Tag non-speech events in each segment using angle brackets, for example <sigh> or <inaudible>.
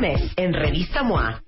En Revista MOA, ¿qué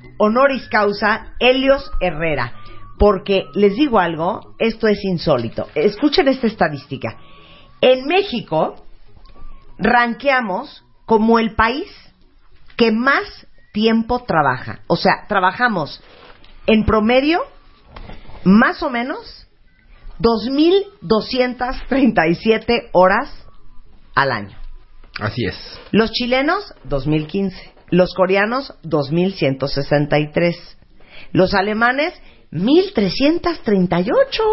honoris causa Helios Herrera. Porque les digo algo, esto es insólito. Escuchen esta estadística. En México, ranqueamos como el país que más tiempo trabaja. O sea, trabajamos en promedio más o menos 2.237 horas al año. Así es. Los chilenos, 2015. Los coreanos, 2163. Los alemanes, 1338.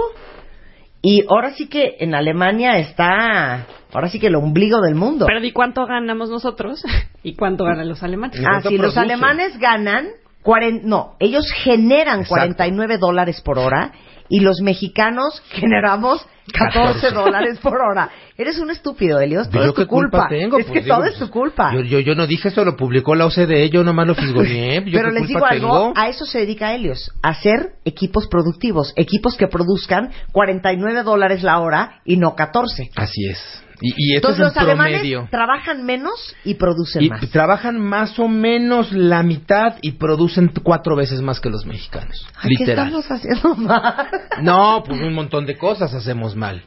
Y ahora sí que en Alemania está, ahora sí que el ombligo del mundo. Pero ¿y cuánto ganamos nosotros? <laughs> ¿Y cuánto ganan los alemanes? Ah, sí, los alemanes ganan, cuaren- no, ellos generan Exacto. 49 dólares por hora y los mexicanos <laughs> generamos 14 14. dólares por hora. Eres un estúpido, Elios, todo ¿Yo es tu culpa culpa. tengo? es Pues que digo, todo es pues, tu culpa. Yo, yo, yo no dije eso, lo publicó la OCDE, yo nomás lo fisgoneé. <laughs> ¿yo Pero les digo algo, tengo? a eso se dedica Helios, a hacer equipos productivos, equipos que produzcan 49 dólares la hora y no 14. Así es. Y, Entonces es los en alemanes promedio. trabajan menos y producen Y más. trabajan más o menos la mitad y producen cuatro veces más que los mexicanos. Ay, ¿Qué literal. estamos haciendo mal? No, pues un montón de cosas hacemos mal.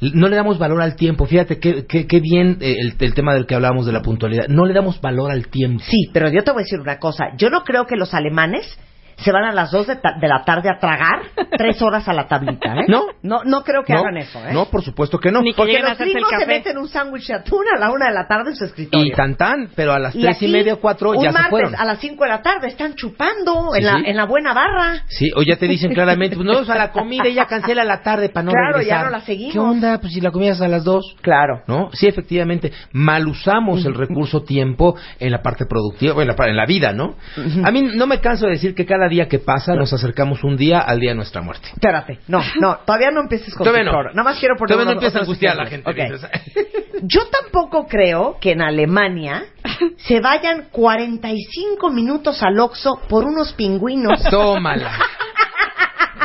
No le damos valor al tiempo. Fíjate qué, qué, qué bien eh, el, el tema del que hablábamos de la puntualidad. No le damos valor al tiempo. Sí, pero yo te voy a decir una cosa. Yo no creo que los alemanes se van a las 2 de, ta- de la tarde a tragar tres horas a la tablita, ¿eh? No. No, no creo que no, hagan eso, ¿eh? No, por supuesto que no. Ni que Porque los gringos se meten un sándwich de atún a la una de la tarde en su escritorio. Y tan tan, pero a las Y tres aquí, y media, cuatro un ya se martes fueron. a las 5 de la tarde están chupando Sí, en, la, sí. en la buena barra. Sí, o ya te dicen claramente, pues no vamos a la comida y ya cancela la tarde para no Claro, ya regresar. no la seguimos. ¿Qué onda? Pues si la comida es a las dos. Claro. ¿No? Sí, efectivamente, mal usamos el recurso tiempo en la parte productiva, en la, en la vida, ¿no? A mí no me canso de decir que cada día que pasa nos acercamos un día al día de nuestra muerte. Espérate, no, no, todavía no empieces con Todavía tu no. Nada más quiero poner Todavía no empieza a angustiar a la gente. ejemplos. Ok. dices. <laughs> <laughs> Yo tampoco creo que en Alemania <laughs> se vayan 45 minutos al Oxxo por unos pingüinos. Tómala.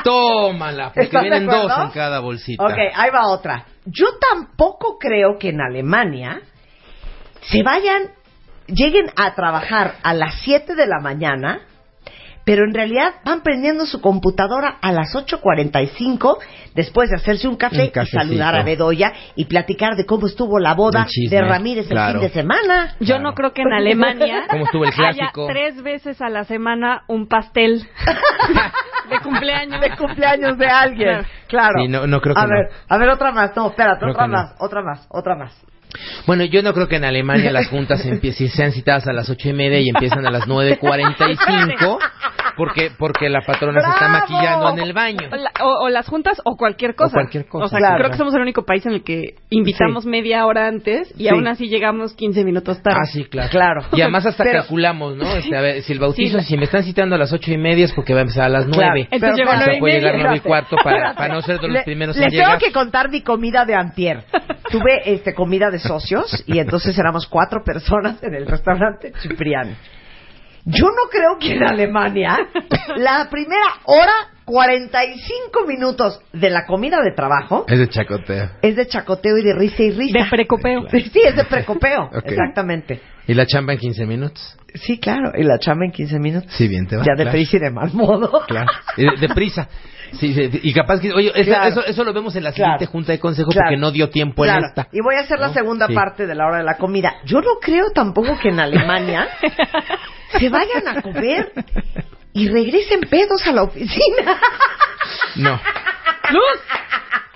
Tómala, porque ¿Estás de vienen dos en cada bolsita. Ok, ahí va otra. Yo tampoco creo que en Alemania se vayan, lleguen a trabajar a las 7 de la mañana, pero en realidad van prendiendo su computadora a las 8.45 después de hacerse un café Un y saludar a Bedoya y platicar de cómo estuvo la boda de Ramírez claro. el fin de semana. Yo Claro. no creo que en Alemania <laughs> ¿Cómo estuvo el haya clásico? tres veces a la semana un pastel <laughs> de cumpleaños. de cumpleaños de alguien. Claro. Sí, no- no creo que a no. ver, a ver otra más. No, espérate, Creo otra no. más, otra más, otra más. Bueno, yo no creo que en Alemania las juntas empie- si sean citadas a las ocho y media y empiezan a las nueve cuarenta y cinco, porque porque la patrona se está maquillando en el baño. O, la- o- o las juntas o cualquier cosa. cualquier cosa, O sea, claro. creo que somos el único país en el que invitamos media hora antes y Sí. aún así llegamos 15 minutos tarde. Ah, sí, claro. Claro. Y además hasta Pero- calculamos, ¿no? <laughs> Este, a ver, si el bautizo, Sí. si me están citando a las ocho y media es porque va a empezar a las Claro. nueve. Entonces Pero llegó a O nueve sea, y puede llegar nueve y cuarto para, para no ser de los Le- primeros en Les llegar. tengo que contar mi comida de antier. <laughs> Tuve este comida de socios y entonces éramos cuatro personas en el restaurante Cipriani. Yo no creo que en Alemania la primera hora 45 minutos de la comida de trabajo Es de chacoteo. es de chacoteo y de risa y risa. De precopeo. Sí, es de precopeo, <laughs> exactamente. ¿Y la chamba en 15 minutos? Sí, claro, y la chamba en 15 minutos. Sí, bien te va. ya de claro. prisa y de mal modo. Claro. Y de, prisa. Sí, sí, y capaz que, oye, esa- Claro. eso, eso lo vemos en la siguiente Claro. junta de consejo Claro. porque no dio tiempo Claro. en esta. Y voy a hacer la segunda Sí. parte de la hora de la comida. Yo no creo tampoco que en Alemania <laughs> se vayan a comer y regresen pedos a la oficina. No.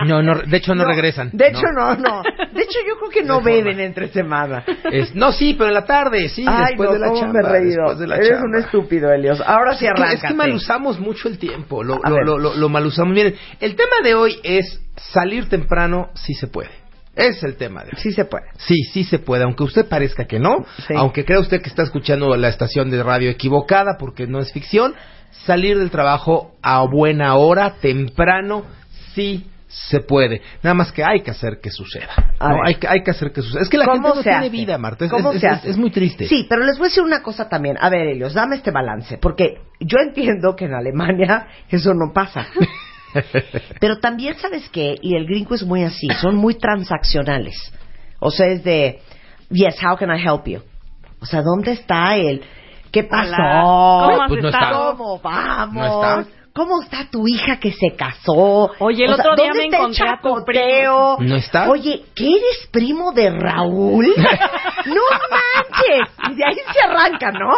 No, no, de hecho no, regresan. De hecho, no. no, De hecho, yo creo que no beben entre semana. Es- no, sí, pero en la tarde, sí, Ay, después no, de la chamba. me he reído. después de la Eres chamba. un estúpido, Elios. Ahora sí arranca. Es que mal usamos mucho el tiempo, lo, lo, lo, lo- lo mal usamos. Miren, el tema de hoy es salir temprano si se puede. Es el tema de hoy. Sí se puede. Sí, sí se puede, aunque usted parezca que no, Sí. aunque crea usted que está escuchando la estación de radio equivocada porque no es ficción, salir del trabajo a buena hora, temprano, sí se puede. Nada más que hay que hacer que suceda. ¿no? Hay, que, hay que hacer que suceda. Es que la gente ¿Cómo no tiene hace? vida, Marta. Es, ¿Cómo es- se es- hace? es muy triste. Sí, pero les voy a decir una cosa también. A ver, Elios, dame este balance. Porque yo entiendo que en Alemania eso no pasa. <laughs> <laughs> Pero también, ¿sabes qué? Y el gringo es muy así. Son muy transaccionales. O sea, es de, yes, how can I help you? O sea, ¿dónde está el, qué pasó? Hola. ¿Cómo has Pues no está. estado? ¿Cómo vamos? No está. ¿Cómo está tu hija que se casó? Oye, el O sea, otro día ¿dónde me encontré a tu? ¿No está? Oye, ¿qué eres primo de Raúl? <laughs> ¡No manches! Y de ahí se arranca, ¿no?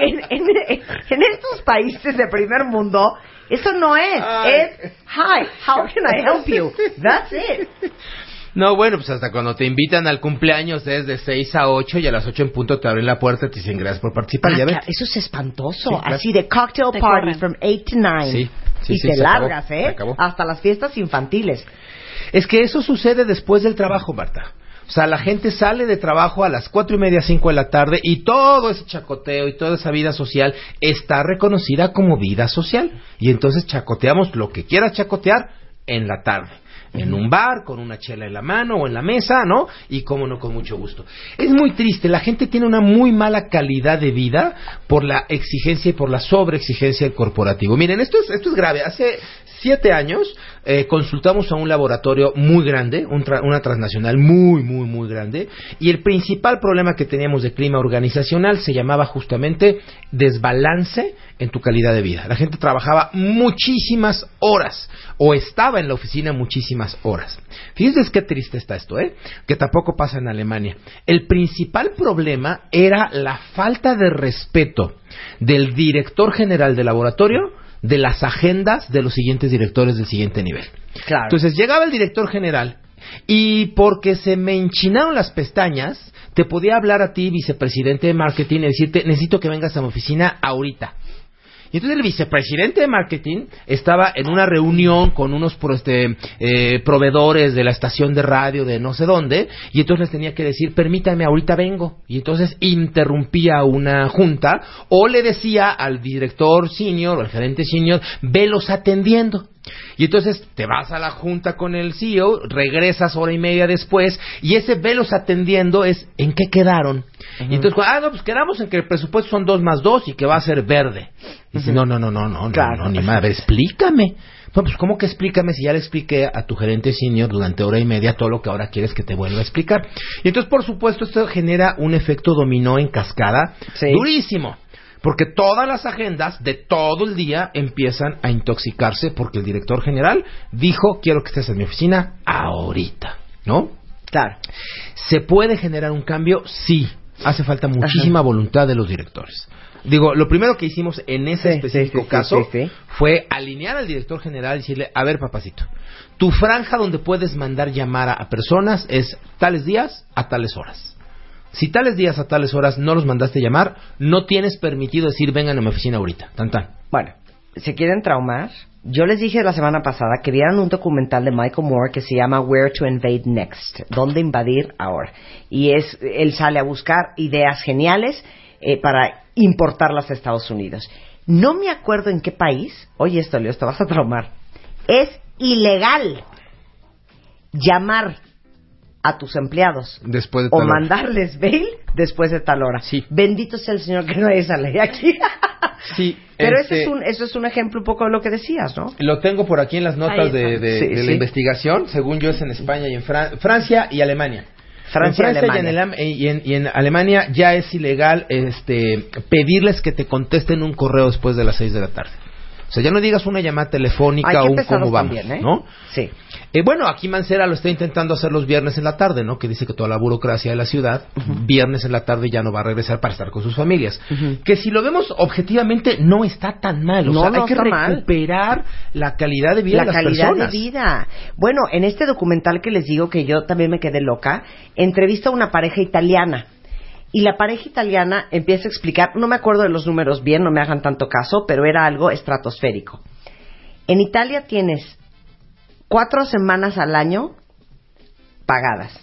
En, en- en estos países de primer mundo, eso no es. Ay. Es, hi, how can I help you? That's it. No, bueno, pues hasta cuando te invitan al cumpleaños es de 6 a 8 y a las 8 en punto te abren la puerta y te dicen gracias por participar. Ah, ya ves. claro, eso es espantoso. Sí, claro. Así de cocktail Te party corren. from 8 to 9. Sí, sí, y sí, te se acabó, largas, se ¿eh? acabó. Hasta las fiestas infantiles. Es que eso sucede después del trabajo, Marta. O sea, la gente sale de trabajo a las cuatro y media, cinco de la tarde y todo ese chacoteo y toda esa vida social está reconocida como vida social. Y entonces chacoteamos lo que quieras chacotear en la tarde. En un bar, con una chela en la mano o en la mesa, ¿no? Y cómo no, con mucho gusto. Es muy triste, la gente tiene una muy mala calidad de vida por la exigencia y por la sobreexigencia del corporativo. Miren, esto es, esto es grave. Hace siete años eh, consultamos a un laboratorio muy grande, un tra- una transnacional muy, muy, muy grande, y el principal problema que teníamos de clima organizacional se llamaba justamente desbalance en tu calidad de vida. La gente trabajaba muchísimas horas o estaba en la oficina muchísimas horas. Fíjense qué triste está esto, ¿eh? Que tampoco pasa en Alemania. El principal problema era la falta de respeto del director general del laboratorio de las agendas de los siguientes directores del siguiente nivel. Claro. Entonces llegaba el director general y porque se me enchinaron las pestañas, te podía hablar a ti, vicepresidente de marketing, y decirte, necesito que vengas a mi oficina ahorita. Y entonces el vicepresidente de marketing estaba en una reunión con unos este, eh, proveedores de la estación de radio de no sé dónde, y entonces les tenía que decir, permítame, ahorita vengo. Y entonces interrumpía una junta, o le decía al director senior o al gerente senior, velos atendiendo. Y entonces te vas a la junta con el CEO, regresas hora y media después, y ese velos atendiendo es en qué quedaron. Y entonces, ah, no, pues quedamos en que el presupuesto son dos más dos y que va a ser verde. Y dice, no, no, no, no, no, Claro. no, ni ver, explícame. No, pues, ¿cómo que explícame si ya le expliqué a tu gerente senior durante hora y media todo lo que ahora quieres que te vuelva a explicar? Y entonces, por supuesto, esto genera un efecto dominó en cascada Sí. durísimo. Porque todas las agendas de todo el día empiezan a intoxicarse porque el director general dijo, quiero que estés en mi oficina ahorita, ¿no? Claro. ¿Se puede generar un cambio? Sí. Hace falta muchísima voluntad de los directores. Digo, lo primero que hicimos en ese Sí, específico sí, sí, caso fue alinear al director general y decirle, a ver, papacito, tu franja donde puedes mandar llamar a, a personas es tales días a tales horas. Si tales días a tales horas no los mandaste llamar, no tienes permitido decir vengan a mi oficina ahorita. Tan tan. Bueno, ¿se quieren traumar? Yo les dije la semana pasada que vieran un documental de Michael Moore que se llama Where to Invade Next, dónde invadir ahora. Y es, él sale a buscar ideas geniales eh, para importarlas a Estados Unidos. No me acuerdo en qué país, oye esto, Leo, te vas a traumar. Es ilegal llamar a tus empleados Después de o mandarles bail después de tal hora. Sí. Bendito sea el Señor que no hay esa ley aquí. <laughs> Sí, Pero este- ese es un, eso es un ejemplo un poco de lo que decías, ¿no? Lo tengo por aquí en las notas de, de- Sí, de la sí. investigación. Según yo es en España y en Fran- Francia y Alemania. Francia y en Francia y en, Alemania. Y en- y en Alemania ya es ilegal este, pedirles que te contesten un correo después de las 6 de la tarde. O sea, ya no digas una llamada telefónica Ay, o un cómo vamos, también, ¿eh? ¿no? Sí. Eh, bueno, aquí Mancera lo está intentando hacer los viernes en la tarde, ¿no? Que dice que toda la burocracia de la ciudad, viernes en la tarde ya no va a regresar para estar con sus familias. Que si lo vemos objetivamente no está tan mal. O No, sea, no hay que está mal. recuperar la calidad de vida la de las calidad personas. de vida. Bueno, en este documental que les digo que yo también me quedé loca, entrevista a una pareja italiana. Y la pareja italiana empieza a explicar, no me acuerdo de los números bien, no me hagan tanto caso, pero era algo estratosférico. En Italia tienes cuatro semanas al año pagadas,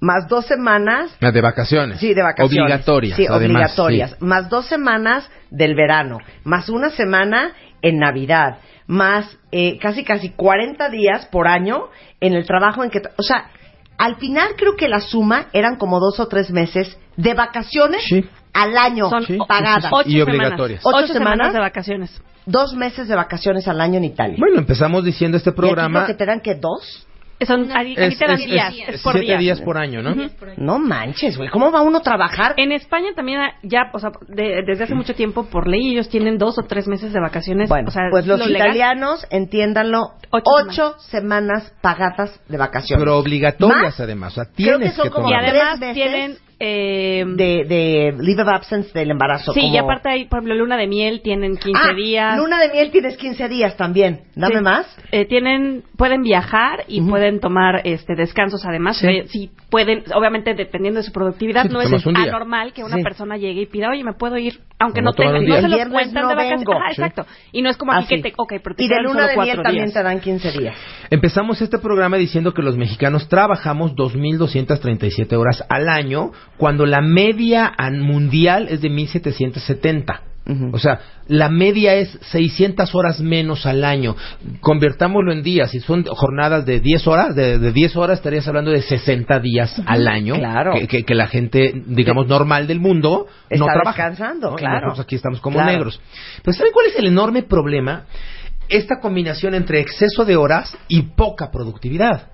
más dos semanas Las de vacaciones. Sí, de vacaciones. Obligatorias. Sí, además, obligatorias. sí. Más dos semanas del verano, más una semana en Navidad, más eh, casi casi 40 días por año en el trabajo en que... O sea, al final creo que la suma eran como dos o tres meses de vacaciones Sí. al año Son Sí. pagadas. ocho Y obligatorias. ¿Ocho Ocho semanas semanas? de vacaciones. Dos meses de vacaciones al año en Italia. Bueno, empezamos diciendo este ¿Y aquí programa. creo que te dan que dos? Son, aquí aquí es, te dan es- días, es es por siete día. días por año, ¿no? No manches, güey. ¿Cómo va uno a trabajar? En España también ya, o sea, de- desde hace mucho tiempo por ley ellos tienen dos o tres meses de vacaciones. Bueno, o sea, pues los lo legal. italianos, entiéndanlo, Ocho ocho, semanas pagadas de vacaciones. Pero obligatorias Más además. O sea, creo tienes que son que como Y tomar. además tienen eh, de, de leave of absence del embarazo. sí, como- y aparte hay, por ejemplo, luna de miel tienen 15 Ah, días. Luna de miel tienes 15 días también. Dame Sí. más. Eh, tienen, pueden viajar y Ujú. pueden tomar este descansos además. Sí. Eh, sí pueden, obviamente dependiendo de su productividad, Sí, no es anormal que una Sí. persona llegue y pida, oye, me puedo ir, aunque no tomar tenga, no se viernes cuentan no de vacaciones. vengo. Ajá, Sí. exacto. Y no es como aquí Así. que te, ok, pero te y de luna de miel también días. te dan 15 días. Empezamos este programa diciendo que los mexicanos trabajamos 2.237 horas al año, cuando la media mundial es de 1.770. Ujú. O sea, la media es 600 horas menos al año. Convertámoslo en días. Si son jornadas de 10 horas, de, de 10 horas estarías hablando de 60 días al año. Claro. Que, que- que la gente, digamos, normal del mundo Está no trabaja. descansando, ¿no? Y claro. nosotros aquí estamos como Claro. negros. Pero ¿saben cuál es el enorme problema? Esta combinación entre exceso de horas y poca productividad.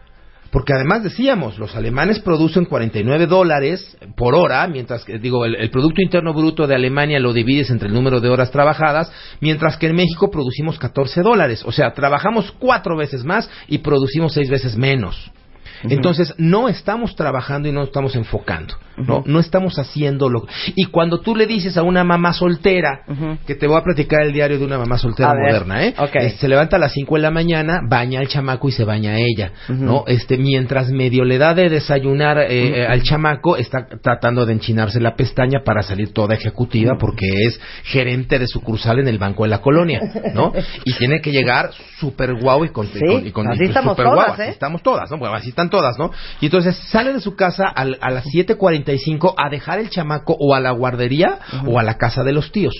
Porque además decíamos, los alemanes producen 49 dólares por hora, mientras que, digo, el, el Producto Interno Bruto de Alemania lo divides entre el número de horas trabajadas, mientras que en México producimos 14 dólares. O sea, trabajamos cuatro veces más y producimos seis veces menos. Entonces, no estamos trabajando y no estamos enfocando, ¿no? No estamos haciéndolo. Y cuando tú le dices a una mamá soltera, que te voy a platicar el diario de una mamá soltera A ver, moderna, ¿eh? ok. Eh, Se levanta a las 5 de la mañana, baña al chamaco y se baña ella. ¿no? Este, mientras medio le da de desayunar eh, eh, al chamaco, está tratando de enchinarse la pestaña para salir toda ejecutiva porque es gerente de sucursal en el Banco de la Colonia, ¿no? Y tiene que llegar súper guau y con, y Sí, con- y con- así y estamos súper guau, así ¿eh? estamos todas, ¿no? Bueno, así están todas, ¿no? Y entonces sale de su casa al- a las 7.45 a dejar el chamaco o a la guardería o a la casa de los tíos.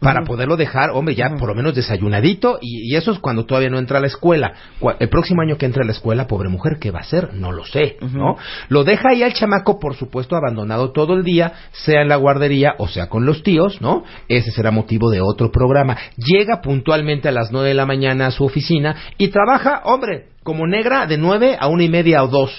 Para poderlo dejar, hombre, ya por lo menos desayunadito, y, y eso es cuando todavía no entra a la escuela. El próximo año que entre a la escuela, pobre mujer, ¿qué va a hacer? No lo sé, ¿no? Lo deja ahí al chamaco, por supuesto, abandonado todo el día, sea en la guardería o sea con los tíos, ¿no? Ese será motivo de otro programa. Llega puntualmente a las 9 de la mañana a su oficina y trabaja, hombre, como negra de 9 a una y media o dos.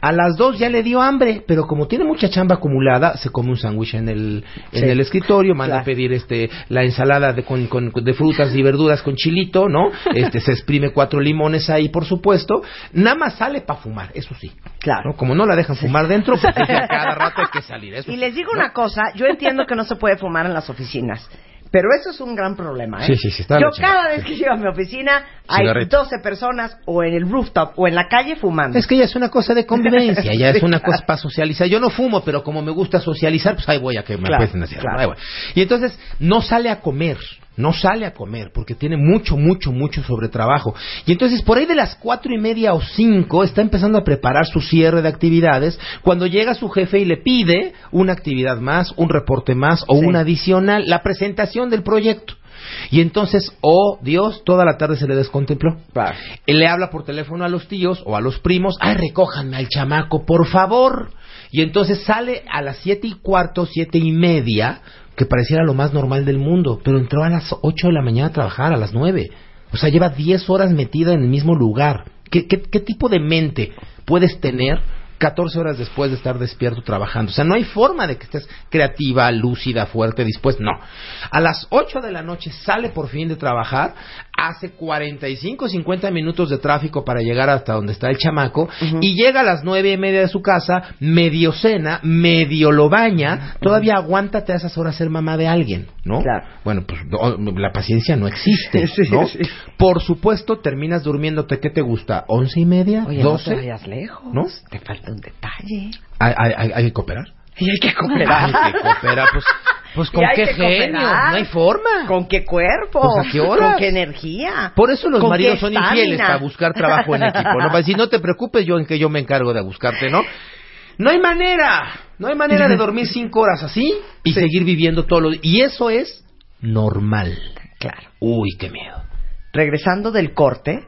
A las dos ya le dio hambre, pero como tiene mucha chamba acumulada, se come un sándwich en el, en el escritorio, manda Claro. a pedir este la ensalada de, con, con- de frutas y verduras con chilito, ¿no? <laughs> Este se exprime cuatro limones ahí, por supuesto. Nada más sale para fumar, eso sí. Claro. ¿no? Como no la dejan fumar dentro, pues <laughs> cada rato hay que salir. Eso Y les digo ¿no? una cosa, yo entiendo que no se puede fumar en las oficinas. Pero eso es un gran problema, ¿eh? Sí, sí, sí, está Yo chingada, cada vez que llego a mi oficina hay Cigarrito. 12 personas o en el rooftop o en la calle fumando. Es que ya es una cosa de convivencia, ya es <laughs> una cosa para socializar. Yo no fumo, pero como me gusta socializar, pues ahí voy a que me Claro, ahí voy. Y entonces no sale a comer, no sale a comer, porque tiene mucho, mucho, mucho sobre trabajo. Y entonces por ahí de las cuatro y media o cinco está empezando a preparar su cierre de actividades, cuando llega su jefe y le pide una actividad más, un reporte más o Sí. una adicional, la presentación del proyecto. Y entonces, oh Dios, toda la tarde se le descontempló. Claro. Él le habla por teléfono a los tíos o a los primos, ay, recójanme al chamaco, por favor. Y entonces sale a las siete y cuarto, siete y media, que pareciera lo más normal del mundo, pero entró a las ocho de la mañana a trabajar, a las nueve. O sea, lleva diez horas metida en el mismo lugar. ¿Qué, qué, qué tipo de mente puedes tener 14 horas después de estar despierto trabajando. O sea, no hay forma de que estés creativa, lúcida, fuerte, dispuesta. No. A las 8 de la noche sale por fin de trabajar, hace 45, 50 minutos de tráfico para llegar hasta donde está el chamaco y llega a las nueve y media de su casa, medio cena, medio lo baña, todavía aguántate a esas horas ser mamá de alguien, ¿no? Claro. Bueno, pues la paciencia no existe, <laughs> Sí, ¿no? sí. Por supuesto, terminas durmiéndote, ¿qué te gusta? ¿Once y media? Oye, no te vayas lejos. ¿No? Te falta un detalle. ¿Hay, hay- hay- hay que cooperar? Y hay que cooperar. Hay que cooperar, pues, pues <laughs> con qué genio, cooperar. no hay forma. ¿Con qué cuerpo? Pues, ¿a qué horas? ¿Con qué energía? Por eso los ¿Con maridos son estamina? infieles para buscar trabajo en equipo, ¿no? <laughs> Para decir, no te preocupes, yo en que yo me encargo de buscarte, ¿no? No hay manera, no hay manera de dormir cinco horas así y seguir viviendo todo lo... Y eso es normal. Claro. Uy, qué miedo. Regresando del corte,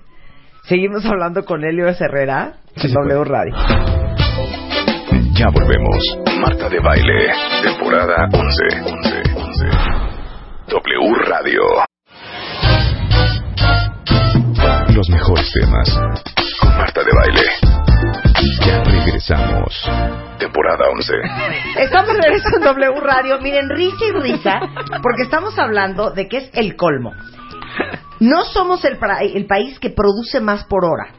seguimos hablando con Helio. Herrera Sí, en sí, W pues. Radio. Ya volvemos. Marta de Baile, temporada 11. 11, 11. W Radio. Los mejores temas con Marta de Baile. Ya regresamos. Temporada 11. Estamos de regreso en W Radio. Miren, risa y risa, porque estamos hablando de que es el colmo. No somos el país que produce más por hora.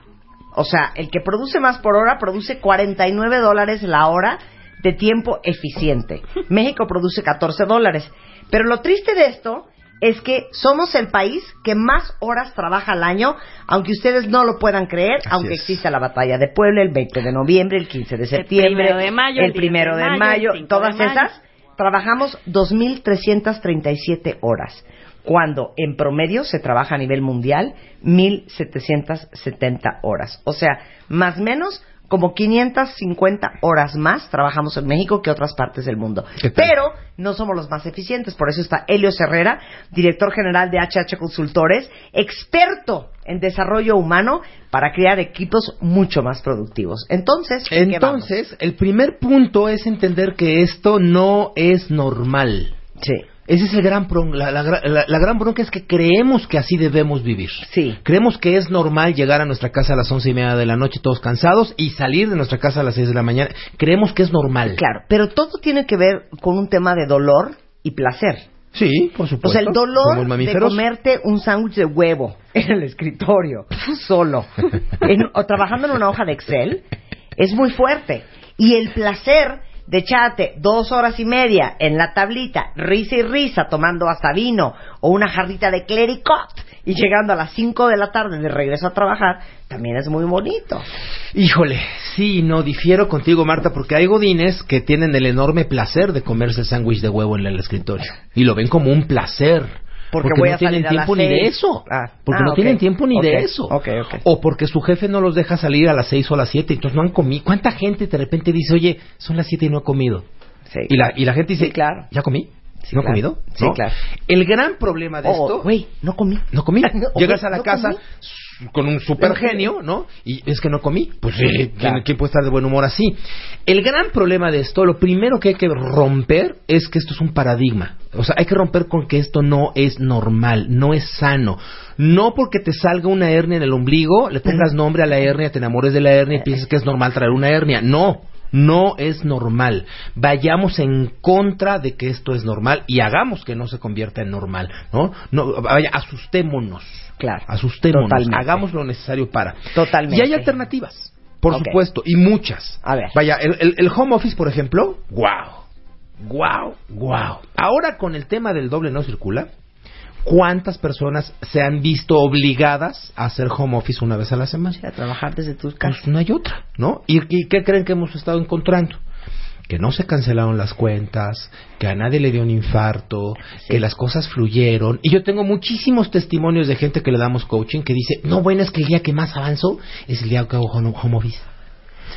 O sea, el que produce más por hora produce 49 dólares la hora de tiempo eficiente. <laughs> México produce 14 dólares. Pero lo triste de esto es que somos el país que más horas trabaja al año, aunque ustedes no lo puedan creer, aunque es. exista la batalla de Puebla el 20 de noviembre, el 15 de septiembre, primero de mayo, el el 10 primero de de mayo, mayo, el 5 todas de mayo. esas, trabajamos 2.337 horas, cuando en promedio se trabaja a nivel mundial 1.770 horas. O sea, más o menos como 550 horas más trabajamos en México que otras partes del mundo. Pero no somos los más eficientes. Por eso está Helio Herrera, director general de HH Consultores, experto en desarrollo humano para crear equipos mucho más productivos. Entonces. Entonces, el primer punto es entender que esto no es normal. Sí. Ese es el gran bron- la, la gra- la- la gran bronca es que creemos que así debemos vivir. Sí. Creemos que es normal llegar a nuestra casa a las once y media de la noche todos cansados y salir de nuestra casa a las seis de la mañana. Creemos que es normal. Claro, pero todo tiene que ver con un tema de dolor y placer. Sí, por supuesto. O sea, el dolor de comerte un sándwich de huevo <laughs> en el escritorio, solo, en- o trabajando en una hoja de Excel, es muy fuerte. Y el placer de echarte dos horas y media en la tablita, risa y risa, tomando hasta vino o una jarrita de clericot y llegando a las cinco de la tarde de regreso a trabajar, también es muy bonito. Híjole, sí, no difiero contigo, Marta, porque hay godines que tienen el enorme placer de comerse el sándwich de huevo en el escritorio y lo ven como un placer. Porque voy no a tienen salir a las tiempo ni de eso. Ah, porque ah, no tienen tiempo ni de eso. ok, ok. O porque su jefe no los deja salir a las seis o a las siete, entonces no han comido. ¿Cuánta gente de repente dice, oye, son las siete y no he comido? Sí. Y la, y la gente dice, Sí, claro. ¿ya comí? Sí, ¿No he claro. comido? Sí, ¿No? claro. El gran problema de Oh, esto... güey, no comí. No comí. <laughs> No, Llegas a la no casa comí. Con un super genio, ¿no? Y es que no comí. Pues sí, ¿quién, Claro. quién puede estar de buen humor así? El gran problema de esto, lo primero que hay que romper es que esto es un paradigma. O sea, hay que romper con que esto no es normal, no es sano. No porque te salga una hernia en el ombligo, le pongas nombre a la hernia, te enamores de la hernia y pienses que es normal traer una hernia. No. No es normal. Vayamos en contra de que esto es normal y hagamos que no se convierta en normal, ¿no? No, vaya, asustémonos. Claro. Asustémonos. Totalmente. Hagamos lo necesario para. Totalmente. Y hay alternativas, por supuesto, y muchas. A ver. Vaya, el, el- el home office, por ejemplo, wow. Wow, wow. Ahora con el tema del doble no circula, ¿cuántas personas se han visto obligadas a hacer home office una vez a la semana? A trabajar desde tus casas. Pues no hay otra, ¿no? ¿Y, y qué creen que hemos estado encontrando? Que no se cancelaron las cuentas, que a nadie le dio un infarto, que las cosas fluyeron. Y yo tengo muchísimos testimonios de gente que le damos coaching que dice, no, bueno, es que el día que más avanzo es el día que hago home, home office.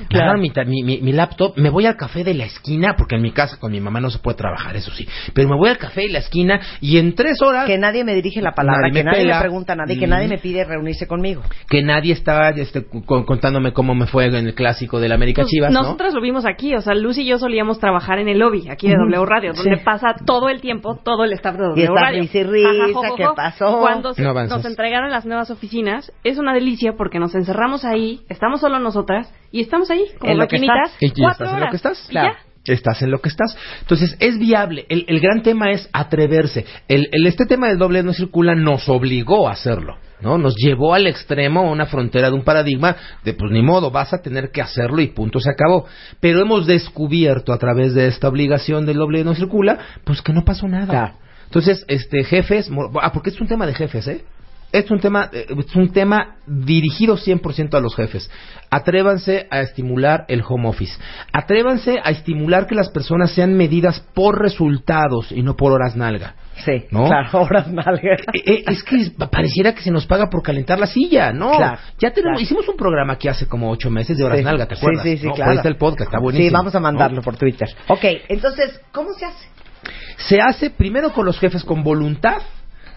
Me claro. agarro mi, mi, mi- mi laptop, me voy al café de la esquina, porque en mi casa con mi mamá no se puede trabajar, eso sí. Pero me voy al café de la esquina y en tres horas Que nadie me dirige la palabra, Nadie que me nadie pela. me pregunta a nadie, que Mm. nadie me pide reunirse conmigo. que nadie estaba este, cu- contándome cómo me fue en el clásico de la América Pues, Chivas, ¿no? nosotros lo vimos aquí, o sea, Luz y yo solíamos trabajar en el lobby aquí de W Radio, donde Sí. pasa todo el tiempo todo el staff de W Y está Radio. y risa, Ajá, jo, jo, ¿qué pasó? Cuando se- No nos entregaron las nuevas oficinas, es una delicia porque nos encerramos ahí, estamos solo nosotras y estamos ahí como En lo que estás. Cuatro estás en lo horas. que estás. Claro. ya. estás en lo que estás. Entonces, es viable. El, el gran tema es atreverse. El, el- este tema del doble no circula nos obligó a hacerlo. ¿no? Nos llevó al extremo, a una frontera de un paradigma de, pues ni modo, vas a tener que hacerlo y punto, se acabó. Pero hemos descubierto a través de esta obligación del doble no circula, pues que no pasó nada. Claro. Entonces, este, jefes, ah, porque es un tema de jefes, ¿eh? Es un tema, eh, es un tema dirigido 100% a los jefes. Atrévanse a estimular el home office. Atrévanse a estimular que las personas sean medidas por resultados y no por horas nalga. Sí, ¿No? claro, horas nalgas. Eh, eh, es que pareciera que se nos paga por calentar la silla, ¿no? Claro, ya tenemos, claro. hicimos un programa aquí hace como ocho meses de horas Sí. nalga, ¿te Sí, acuerdas? Sí, sí, ¿No? Por claro. ahí está el podcast, está buenísimo. Sí, vamos a mandarlo ¿no? por Twitter. Ok, entonces, ¿cómo se hace? se hace primero con los jefes con voluntad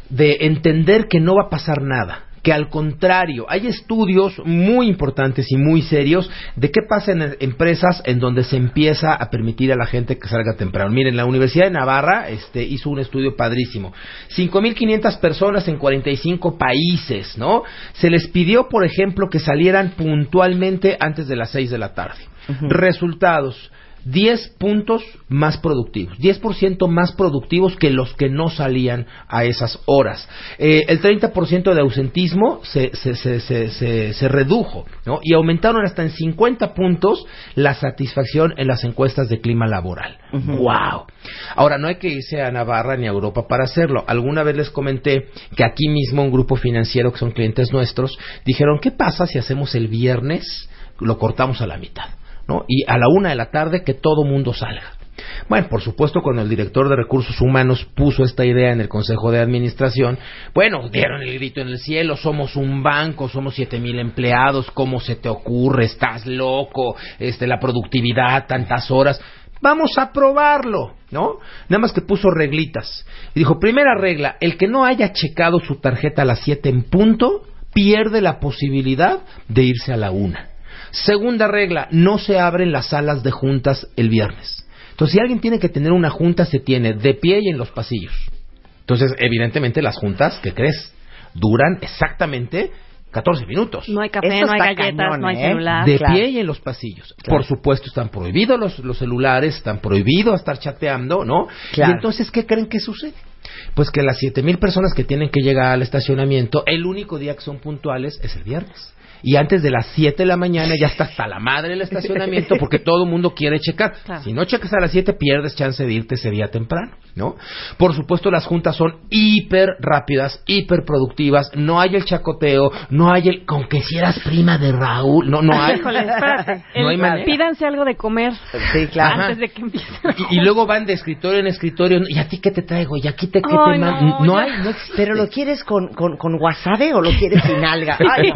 de entender que no va a pasar nada. Que al contrario, hay estudios muy importantes y muy serios de qué pasa en empresas en donde se empieza a permitir a la gente que salga temprano. Miren, la Universidad de Navarra este, hizo un estudio padrísimo. 5.500 personas en 45 países, ¿no? Se les pidió, por ejemplo, que salieran puntualmente antes de las 6 de la tarde. Resultados. 10 puntos más productivos, 10% más productivos que los que no salían a esas horas. Eh, el 30% de ausentismo se, se, se, se, redujo ¿no? y aumentaron hasta en 50 puntos la satisfacción en las encuestas de clima laboral. ¡Wow! Ahora, no hay que irse a Navarra ni a Europa para hacerlo. Alguna vez les comenté que aquí mismo un grupo financiero que son clientes nuestros dijeron, ¿qué pasa si hacemos el viernes, lo cortamos a la mitad? ¿No? Y a la una de la tarde que todo mundo salga. Bueno, por supuesto, cuando el director de recursos humanos puso esta idea en el Consejo de Administración, bueno, dieron el grito en el cielo, somos un banco, somos siete mil empleados, ¿cómo se te ocurre? Estás loco, este, la productividad, tantas horas. Vamos a probarlo, ¿no? Nada más que puso reglitas. Y dijo, primera regla, el que no haya checado su tarjeta a las siete en punto, pierde la posibilidad de irse a la una. Segunda regla, no se abren las salas de juntas el viernes. Entonces, si alguien tiene que tener una junta, se tiene de pie y en los pasillos. Entonces, evidentemente, las juntas, ¿qué crees? Duran exactamente 14 minutos. No hay café, Esto no hay galletas, cañón, no hay ¿eh? celular. de claro. pie y en los pasillos. Por supuesto, están prohibidos los, los celulares, están prohibidos estar chateando, ¿no? Claro. Y entonces, ¿qué creen que sucede? Pues que las siete mil personas que tienen que llegar al estacionamiento, el único día que son puntuales es el viernes. Y antes de las 7 de la mañana ya está hasta la madre el estacionamiento porque todo el mundo quiere checar. Claro. Si no checas a las 7 pierdes chance de irte ese día temprano, ¿no? Por supuesto las juntas son hiper rápidas, hiper productivas, no hay el chacoteo, no hay el con que si eras prima de Raúl, no no hay. Híjole, espérate. <laughs> No hay El- manera. Pídanse algo de comer Sí, claro. antes de que empiece. Y, y luego van de escritorio en escritorio, ¿y a ti qué te traigo? ¿Y aquí te qué te no? No, hay, no existe. <laughs> ¿Pero lo quieres con, con, con wasabi o lo quieres sin alga? <laughs> Ay.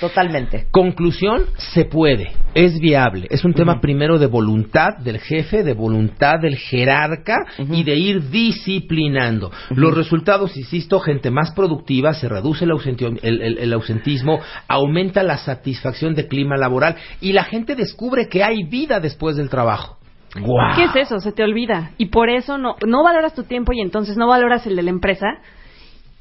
Totalmente. Conclusión, se puede, es viable. Es un tema primero de voluntad del jefe, de voluntad del jerarca y de ir disciplinando. Los resultados, insisto, gente más productiva, se reduce el, ausentio- el- el- el ausentismo, aumenta la satisfacción de clima laboral y la gente descubre que hay vida después del trabajo. ¡Guau! ¿Qué es eso? Se te olvida. Y por eso no, no valoras tu tiempo y entonces no valoras el de la empresa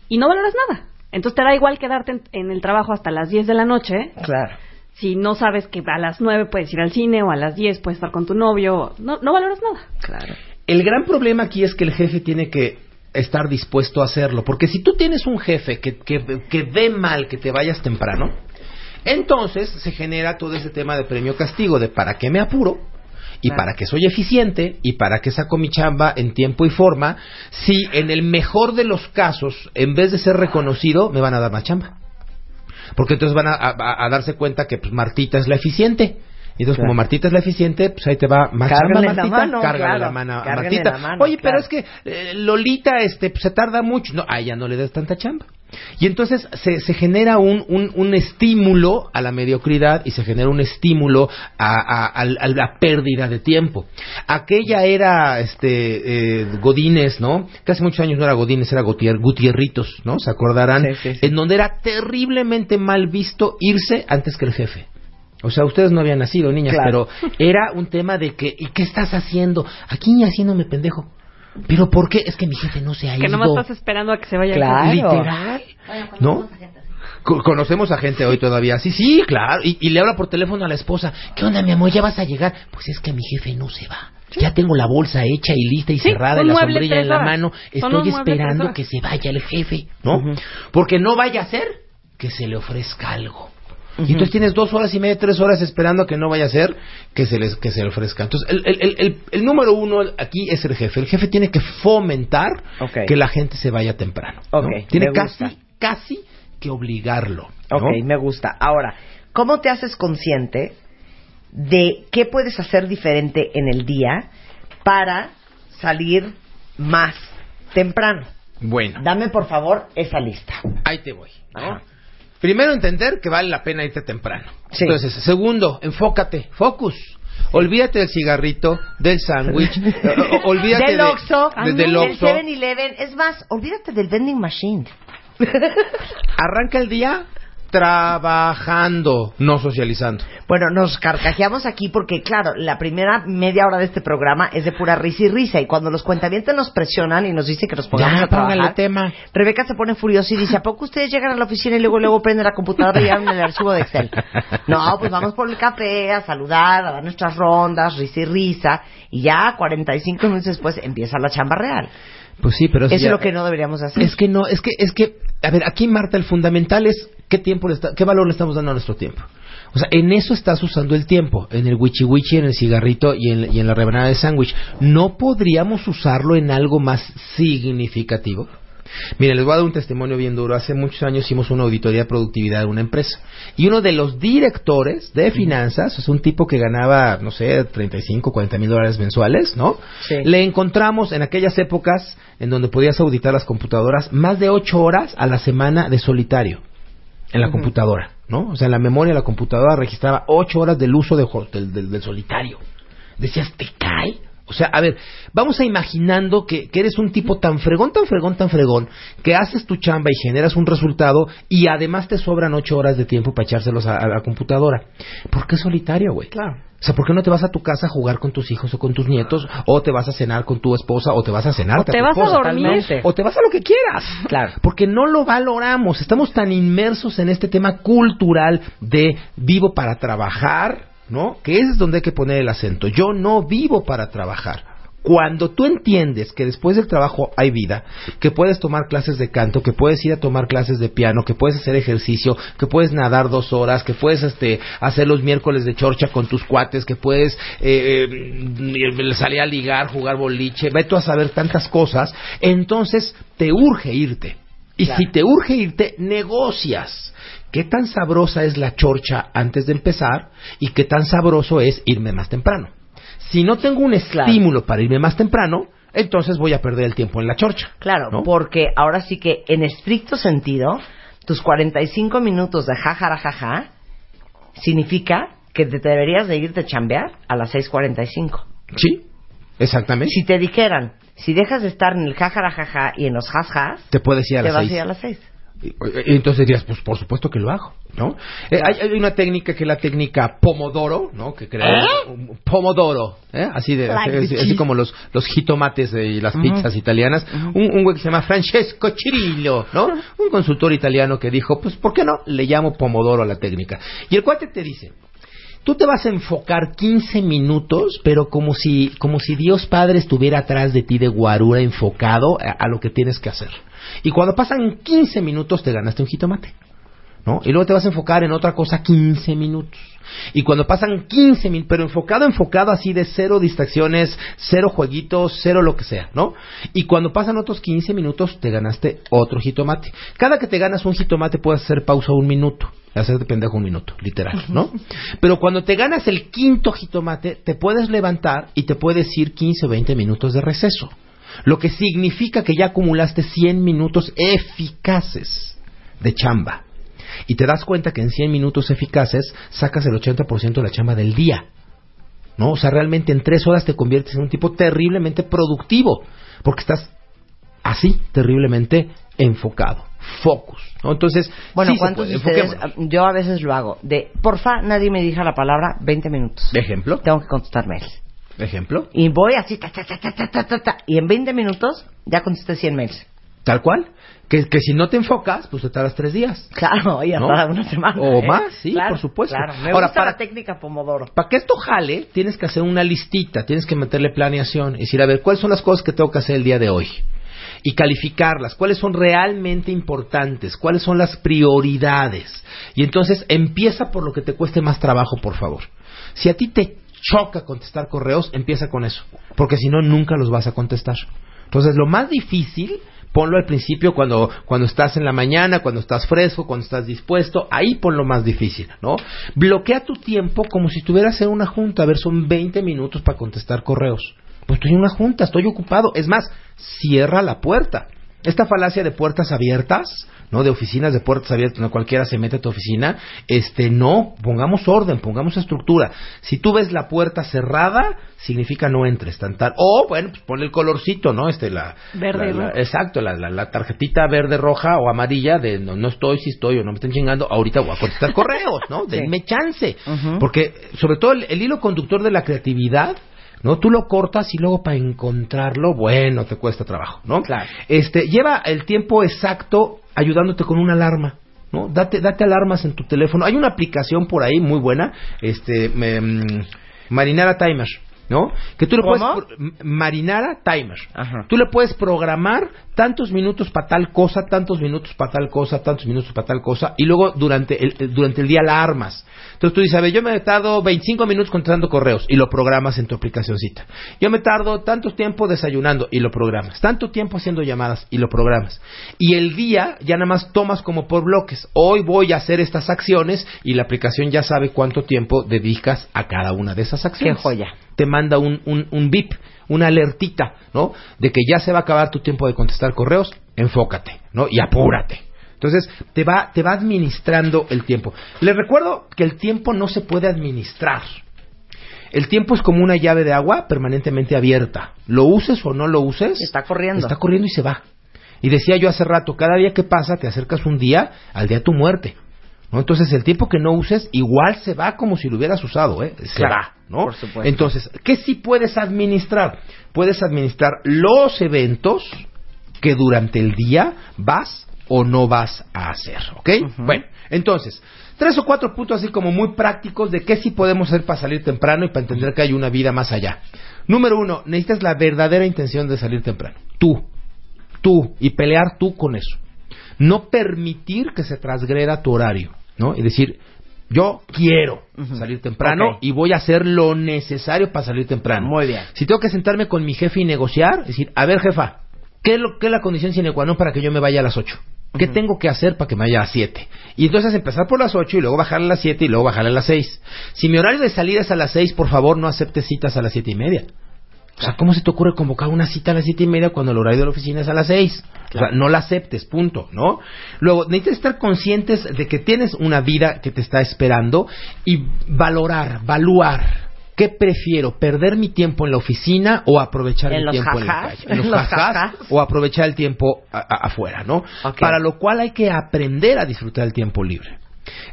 y no valoras nada. Entonces te da igual quedarte en, en el trabajo hasta las 10 de la noche Claro. si no sabes que a las 9 puedes ir al cine o a las 10 puedes estar con tu novio. No, no valoras nada. Claro. El gran problema aquí es que el jefe tiene que estar dispuesto a hacerlo. Porque si tú tienes un jefe que, que, que ve mal que te vayas temprano, entonces se genera todo ese tema de premio-castigo, de para qué me apuro y Claro. para qué soy eficiente y para qué saco mi chamba en tiempo y forma, si en el mejor de los casos, en vez de ser reconocido, me van a dar más chamba. Porque entonces van a, a- a darse cuenta que pues, Martita es la eficiente. Y entonces, Claro. como Martita es la eficiente, pues ahí te va más chamba, la Martita. mano, Cárgale claro. la mano a Martita. la mano, Oye, pero es que eh, Lolita este, pues, se tarda mucho. No, a ella no le das tanta chamba. Y entonces se, se genera un, un, un estímulo a la mediocridad y se genera un estímulo a, a- a- a la pérdida de tiempo. Aquella era este, eh, Godínez, ¿no? Que hace muchos años no era Godínez, era Gutier- Gutierritos, ¿no? Se acordarán. Sí, sí, sí. En donde era terriblemente mal visto irse antes que el jefe. O sea, ustedes no habían nacido, niñas, Claro. pero <laughs> era un tema de que, ¿y qué estás haciendo? Aquí haciéndome pendejo. ¿Pero por qué? Es que mi jefe no se ha Que ido. nomás estás esperando a que se vaya. Claro. Literal. ¿No? Co- Conocemos a gente hoy todavía así, sí, claro, y, y le habla por teléfono a la esposa, ¿qué onda mi amor? ¿Ya vas a llegar? Pues es que mi jefe no se va. Ya tengo la bolsa hecha y lista y Sí, cerrada y la sombrilla en la mano. Estoy esperando que se vaya el jefe, ¿no? Porque no vaya a ser que se le ofrezca algo. Y entonces tienes dos horas y media, tres horas esperando que no vaya a ser que se les que se le ofrezca. Entonces, el, el, el, el- número uno aquí es el jefe. El jefe tiene que fomentar que la gente se vaya temprano. ¿no? Ok, Tiene me casi, gusta. casi que obligarlo. ¿no? Ok, me gusta. Ahora, ¿cómo te haces consciente de qué puedes hacer diferente en el día para salir más temprano? Bueno, Dame, por favor, esa lista. ahí te voy. ¿no? Primero, entender que vale la pena irte temprano. Sí. Entonces, segundo, enfócate, focus. Olvídate del cigarrito, del sándwich, olvídate del de- Oxxo, de- del del Oxxo. 7-Eleven. Es más, olvídate del vending machine. Arranca el día trabajando, no socializando. Bueno, nos carcajeamos aquí porque, claro, la primera media hora de este programa es de pura risa y risa. Y cuando los cuentavientes nos presionan y nos dicen que nos pongamos Ya, a trabajar, tema. Rebeca se pone furiosa y dice, ¿a poco ustedes llegan a la oficina y luego luego prenden la computadora y abren el archivo de Excel? No, pues vamos por el café, a saludar, a dar nuestras rondas, risa y risa. Y ya 45 minutos después empieza la chamba real. Pues sí, pero Eso ya- es lo que no deberíamos hacer. Es que no, es que, es que, a ver, aquí Marta, el fundamental es qué tiempo le está, qué valor le estamos dando a nuestro tiempo. O sea, en eso estás usando el tiempo, en el wichi wichi, en el cigarrito y en, y en la rebanada de sándwich. ¿No podríamos usarlo en algo más significativo? Miren, les voy a dar un testimonio bien duro. Hace muchos años hicimos una auditoría de productividad de una empresa. Y uno de los directores de finanzas, es un tipo que ganaba, no sé, 35, 40 mil dólares mensuales, ¿no? Sí. Le encontramos en aquellas épocas en donde podías auditar las computadoras más de 8 horas a la semana de solitario en la computadora, ¿no? O sea, en la memoria de la computadora registraba 8 horas del uso de, del, del- del solitario. Decías, ¿te cae? O sea, a ver, vamos a imaginando que, que eres un tipo tan fregón, tan fregón, tan fregón, que haces tu chamba y generas un resultado y además te sobran ocho horas de tiempo para echárselos a, a la computadora. ¿Por qué solitario, güey? Claro. O sea, ¿por qué no te vas a tu casa a jugar con tus hijos o con tus nietos? O te vas a cenar con tu esposa o te vas a cenar O te vas a dormir. O te vas a lo que quieras. Claro. Porque no lo valoramos. Estamos tan inmersos en este tema cultural de vivo para trabajar, ¿no? Que ese es donde hay que poner el acento. Yo no vivo para trabajar. Cuando tú entiendes que después del trabajo hay vida, que puedes tomar clases de canto, que puedes ir a tomar clases de piano, que puedes hacer ejercicio, que puedes nadar dos horas, que puedes este, hacer los miércoles de chorcha con tus cuates, que puedes eh, eh, salir a ligar, jugar boliche, ve tú a saber tantas cosas, entonces te urge irte. Y Claro. si te urge irte, negocias. ¿Qué tan sabrosa es la chorcha antes de empezar y qué tan sabroso es irme más temprano? Si no tengo un Claro. estímulo para irme más temprano, entonces voy a perder el tiempo en la chorcha. Claro, ¿no? porque ahora sí que en estricto sentido, tus 45 minutos de jajarajaja significa que te deberías de irte a chambear a las 6.45. Sí, exactamente. Si te dijeran, si dejas de estar en el jajarajaja y en los jasjas, Te puedes ir a te las vas a seis. ir a las 6. Entonces dirías, pues por supuesto que lo hago, ¿no? Eh, hay, hay una técnica que es la técnica Pomodoro, ¿no? Que crea un- Pomodoro, ¿eh? Así de, Like así, como los, los jitomates y las pizzas italianas. un, un güey que se llama Francesco Cirillo, ¿no? Un consultor italiano que dijo, pues ¿por qué no? Le llamo Pomodoro a la técnica. Y el cuate te dice, Tú te vas a enfocar 15 minutos, pero como si, como si Dios Padre estuviera atrás de ti de guarura enfocado a, a lo que tienes que hacer. Y cuando pasan 15 minutos te ganaste un jitomate. ¿No? Y luego te vas a enfocar en otra cosa 15 minutos. Y cuando pasan 15 minutos, pero enfocado, enfocado así de cero distracciones, cero jueguitos, cero lo que sea, ¿no? Y cuando pasan otros 15 minutos, te ganaste otro jitomate. Cada que te ganas un jitomate puedes hacer pausa un minuto. Hacerte pendejo un minuto, literal, ¿no? Pero cuando te ganas el quinto jitomate, te puedes levantar y te puedes ir 15 o 20 minutos de receso. Lo que significa que ya acumulaste 100 minutos eficaces de chamba. Y te das cuenta que en 100 minutos eficaces sacas el 80% de la chamba del día. ¿No? O sea, realmente en 3 horas te conviertes en un tipo terriblemente productivo. Porque estás así, terriblemente enfocado focus. ¿no? Entonces, bueno, sí ¿cuántos puede, ustedes, ah, yo a veces lo hago, de porfa, nadie me diga la palabra 20 minutos. ¿De ejemplo? Tengo que contestar mails. ¿Ejemplo? Y voy así, ta, ta, ta, y en 20 minutos ya contesté 100 mails. Tal cual. Que, que si no te enfocas, pues te tardas tres días. Claro, y hasta ¿no? una semana. O ¿eh? más, sí, claro, por supuesto. Claro. Me Ahora, gusta para, la técnica Pomodoro. Para que esto jale, tienes que hacer una listita, tienes que meterle planeación y decir, a ver, ¿cuáles son las cosas que tengo que hacer el día de hoy? Y calificarlas, cuáles son realmente importantes, cuáles son las prioridades. Y entonces empieza por lo que te cueste más trabajo, por favor. Si a ti te choca contestar correos, empieza con eso, porque si no, nunca los vas a contestar. Entonces, lo más difícil, ponlo al principio cuando, cuando estás en la mañana, cuando estás fresco, cuando estás dispuesto, ahí pon lo más difícil, ¿no? Bloquea tu tiempo como si estuvieras en una junta, a ver, son 20 minutos para contestar correos. Pues estoy en una junta, estoy ocupado. Es más, cierra la puerta. Esta falacia de puertas abiertas, ¿no? De oficinas de puertas abiertas, no cualquiera se mete a tu oficina, este, no, pongamos orden, pongamos estructura. Si tú ves la puerta cerrada, significa no entres, tan tal. O, bueno, pues ponle el colorcito, ¿no? Este, la... Verde la-. Exacto, la, la, tarjetita verde, roja o amarilla de no, no estoy, si estoy o no me estén chingando, ahorita voy a contestar <laughs> correos, ¿no? Sí. Denme chance. Porque, sobre todo, el, el hilo conductor de la creatividad, ¿no? Tú lo cortas y luego para encontrarlo, bueno, te cuesta trabajo, ¿no? Claro. Este, lleva el tiempo exacto ayudándote con una alarma. ¿No? Date, date alarmas en tu teléfono. Hay una aplicación por ahí muy buena, este, mm, Marinara Timer, ¿no? Que tú le puedes Marinara Timer. Ajá. Tú le puedes programar tantos minutos para tal cosa, tantos minutos para tal cosa, tantos minutos para tal cosa, y luego durante el, el- durante el día la armas. Entonces tú dices, a ver, yo me tardo 25 minutos contestando correos, y lo programas en tu aplicacioncita. Yo me tardo tanto tiempo desayunando, y lo programas. Tanto tiempo haciendo llamadas, y lo programas. Y el día ya nada más tomas como por bloques. Hoy voy a hacer estas acciones, y la aplicación ya sabe cuánto tiempo dedicas a cada una de esas acciones Qué joya. te manda un, un, un bip, una alertita, ¿no? De que ya se va a acabar tu tiempo de contestar correos, enfócate, ¿no? Y apúrate. Entonces, te va, te va administrando el tiempo. Les recuerdo que el tiempo no se puede administrar. El tiempo es como una llave de agua permanentemente abierta. Lo uses o no lo uses. Está corriendo. Está corriendo y se va. Y decía yo hace rato, cada día que pasa te acercas un día al día de tu muerte. ¿no? Entonces el tiempo que no uses igual se va como si lo hubieras usado, ¿eh? Se Claro, va, ¿no? por supuesto. Entonces, ¿qué sí puedes administrar? Puedes administrar los eventos que durante el día vas o no vas a hacer, ¿ok? Bueno, entonces, tres o cuatro puntos así como muy prácticos de qué sí podemos hacer para salir temprano y para entender que hay una vida más allá. Número uno, necesitas la verdadera intención de salir temprano. Tú, tú, y pelear tú con eso. No permitir que se transgreda tu horario, ¿no? Y decir, yo quiero salir temprano y voy a hacer lo necesario para salir temprano. Muy bien. Si tengo que sentarme con mi jefe y negociar, decir, a ver, jefa, ¿qué es, lo, qué es la condición sine qua non para que yo me vaya a las 8? ¿Qué tengo que hacer para que me vaya a las 7? Y entonces empezar por las 8 y luego bajar a las 7 y luego bajar a las 6. Si mi horario de salida es a las 6, por favor no acepte citas a las 7 y media. O sea, ¿cómo se te ocurre convocar una cita a las siete y media cuando el horario de la oficina es a las seis? O sea, no la aceptes, punto, ¿no? Luego, necesitas estar conscientes de que tienes una vida que te está esperando y valorar, valuar. ¿Qué prefiero? ¿Perder mi tiempo en la oficina o aprovechar En el los tiempo en la calle? En <laughs> los en los jajás jajás. o aprovechar el tiempo a- a- afuera, ¿no? Para lo cual hay que aprender a disfrutar el tiempo libre.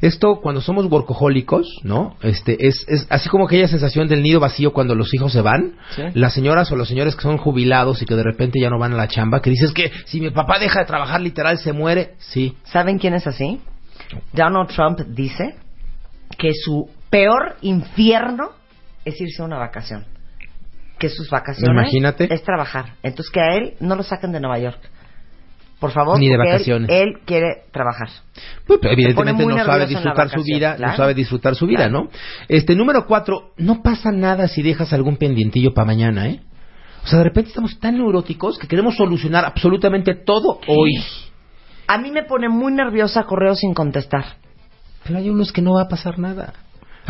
Esto cuando somos workahólicos, ¿no? Este es, es así como aquella sensación del nido vacío cuando los hijos se van, Sí. las señoras o los señores que son jubilados y que de repente ya no van a la chamba, que dices que si mi papá deja de trabajar literal se muere, sí. ¿Saben quién es así? Donald Trump dice que su peor infierno es irse a una vacación. Que sus vacaciones Imagínate. es trabajar. Entonces que a él no lo saquen de Nueva York. Por favor, Ni de él- vacaciones. Él, quiere trabajar. Pues, pero evidentemente no sabe disfrutar su vida, claro. no sabe disfrutar su vida, Claro. ¿no? Este número cuatro, no pasa nada si dejas algún pendientillo para mañana, ¿eh? O sea, de repente estamos tan neuróticos que queremos solucionar absolutamente todo hoy. A mí me pone muy nerviosa correo sin contestar. Pero hay unos que no va a pasar nada.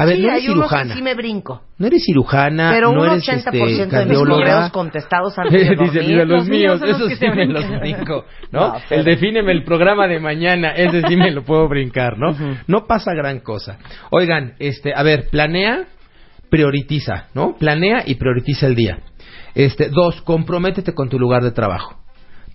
A ver, sí, no eres hay unos que cirujana. sí me brinco. No eres cirujana, Pero no un eres 80% este, de mis contestados antes de dormir. Dice, "Mira, los, Los míos los esos que sí me los brincan". brinco, <laughs> ¿no? No, pero- El defíneme el programa de mañana, ese sí me lo puedo brincar, ¿no? No pasa gran cosa. Oigan, este, a ver, planea, prioritiza, ¿no? Planea y prioritiza el día. Este, dos, comprométete con tu lugar de trabajo.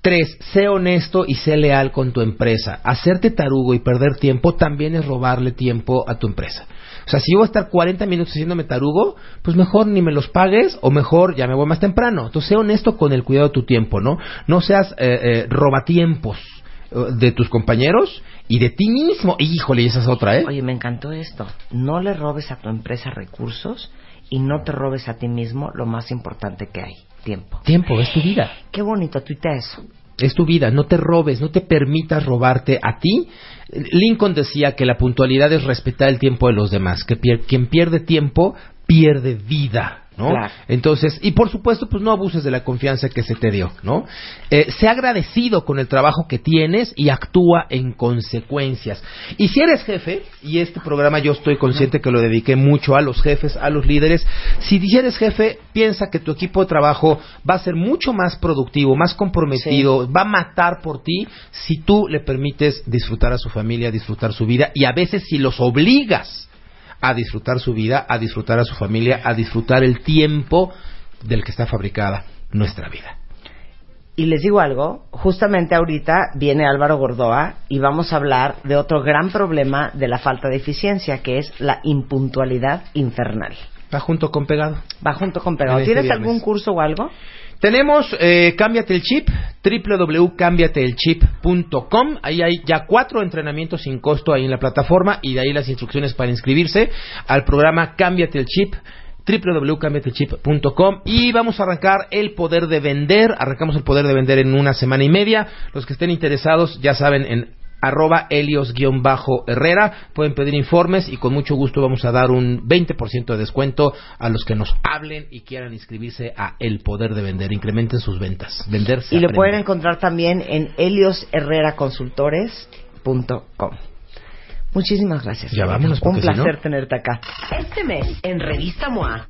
Tres, sé honesto y sé leal con tu empresa. Hacerte tarugo y perder tiempo también es robarle tiempo a tu empresa. O sea, si yo voy a estar 40 minutos haciéndome tarugo, pues mejor ni me los pagues o mejor ya me voy más temprano. Entonces, sé honesto con el cuidado de tu tiempo, ¿no? No seas eh, eh, robatiempos eh, de tus compañeros y de ti mismo. Híjole, y esa es otra, ¿eh? Oye, me encantó esto. No le robes a tu empresa recursos y no te robes a ti mismo lo más importante que hay, tiempo. Tiempo, es tu vida. Qué bonito, tuitea eso. Es tu vida, no te robes, no te permitas robarte a ti. Lincoln decía que la puntualidad es respetar el tiempo de los demás, que pier- quien pierde tiempo pierde vida. ¿No? Claro. Entonces, y por supuesto, pues no abuses de la confianza que se te dio, ¿no? Eh, sé agradecido con el trabajo que tienes y actúa en consecuencias. Y si eres jefe, y este programa yo estoy consciente que lo dediqué mucho a los jefes, a los líderes, si eres jefe, piensa que tu equipo de trabajo va a ser mucho más productivo, más comprometido, va a matar por ti si tú le permites disfrutar a su familia, disfrutar su vida, y a veces si los obligas a disfrutar su vida, a disfrutar a su familia, a disfrutar el tiempo del que está fabricada nuestra vida. Y les digo algo, justamente ahorita viene Álvaro Gordoa y vamos a hablar de otro gran problema de la falta de eficiencia, que es la impuntualidad infernal. Va junto con pegado. Va junto con pegado. Este ¿Tienes algún curso o algo? Tenemos eh, Cámbiate el Chip, www.cambiatelchip.com. Ahí hay ya cuatro entrenamientos sin costo ahí en la plataforma y de ahí las instrucciones para inscribirse al programa Cámbiate el Chip www.cambiatelchip.com y vamos a arrancar el poder de vender. Arrancamos el poder de vender en una semana y media. Los que estén interesados ya saben en arroba helios-herrera pueden pedir informes y con mucho gusto vamos a dar un 20% de descuento a los que nos hablen y quieran inscribirse a El Poder de Vender. Incrementen sus ventas. Vender se Y lo aprende. pueden encontrar también en heliosherreraconsultores.com. Muchísimas gracias. Ya vámonos, Un porque si no- placer tenerte acá. Este mes, en Revista MOA,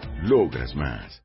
Logras más.